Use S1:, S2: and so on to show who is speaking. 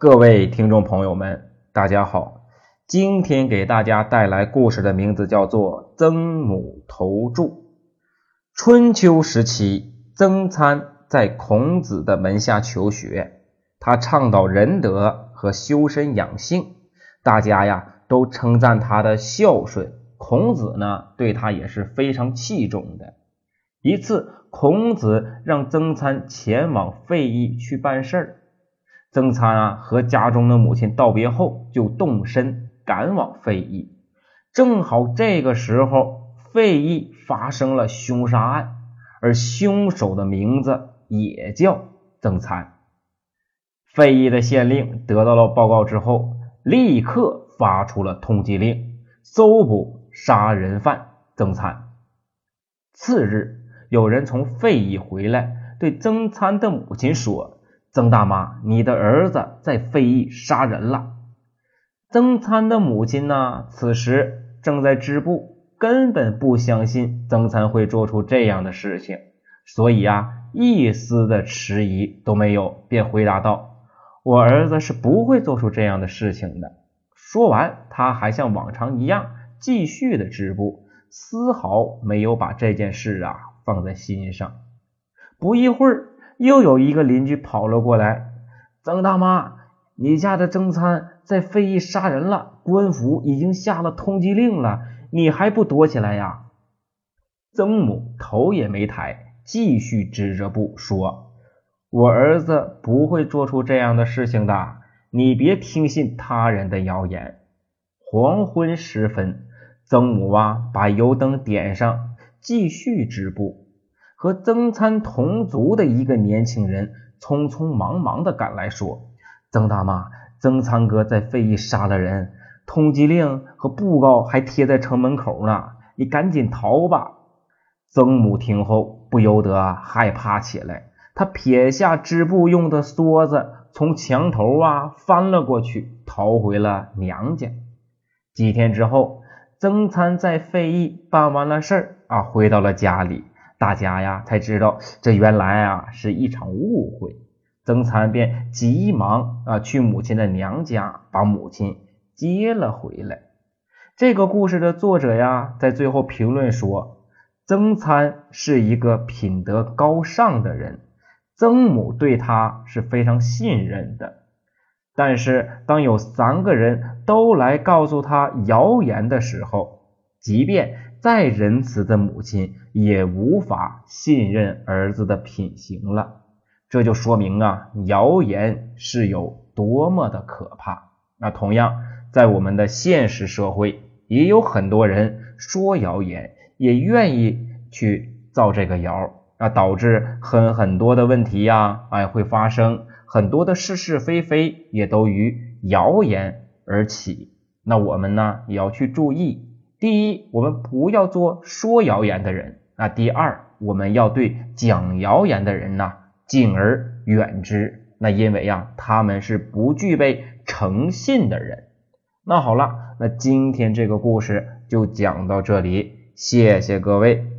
S1: 各位听众朋友们，大家好。今天给大家带来故事的名字叫做《曾母投注》。春秋时期，曾参在孔子的门下求学，他倡导仁德和修身养性，大家呀都称赞他的孝顺。孔子呢对他也是非常器重的。一次，孔子让曾参前往费邑去办事儿。曾参啊和家中的母亲道别后，就动身赶往费邑。正好这个时候，费邑发生了凶杀案，而凶手的名字也叫曾参。费邑的县令得到了报告之后，立刻发出了通缉令，搜捕杀人犯曾参。次日，有人从费邑回来，对曾参的母亲说。曾大妈，你的儿子在费邑杀人了。曾参的母亲呢，此时正在织布，根本不相信曾参会做出这样的事情，所以啊，一丝的迟疑都没有，便回答道：“我儿子是不会做出这样的事情的。”说完，他还像往常一样继续的织布，丝毫没有把这件事啊放在心上。不一会儿。又有一个邻居跑了过来，曾大妈，你家的曾参在费邑杀人了，官府已经下了通缉令了，你还不躲起来呀？曾母头也没抬，继续织着布说：“我儿子不会做出这样的事情的，你别听信他人的谣言。”黄昏时分，曾母啊把油灯点上，继续织布。和曾参同族的一个年轻人匆匆忙忙的赶来，说：“曾大妈，曾参哥在费邑杀了人，通缉令和布告还贴在城门口呢，你赶紧逃吧。”曾母听后不由得害怕起来，他撇下织布用的梭子，从墙头啊翻了过去，逃回了娘家。几天之后，曾参在费邑办完了事儿啊，回到了家里。大家呀才知道，这原来啊是一场误会。曾参便急忙啊去母亲的娘家，把母亲接了回来。这个故事的作者呀，在最后评论说，曾参是一个品德高尚的人，曾母对他是非常信任的。但是，当有三个人都来告诉他谣言的时候，即便。再仁慈的母亲也无法信任儿子的品行了，这就说明啊，谣言是有多么的可怕。那同样，在我们的现实社会，也有很多人说谣言，也愿意去造这个谣，啊，导致很很多的问题呀，哎，会发生很多的是是非非，也都于谣言而起。那我们呢，也要去注意。第一，我们不要做说谣言的人；那第二，我们要对讲谣言的人呢敬而远之。那因为呀，他们是不具备诚信的人。那好了，那今天这个故事就讲到这里，谢谢各位。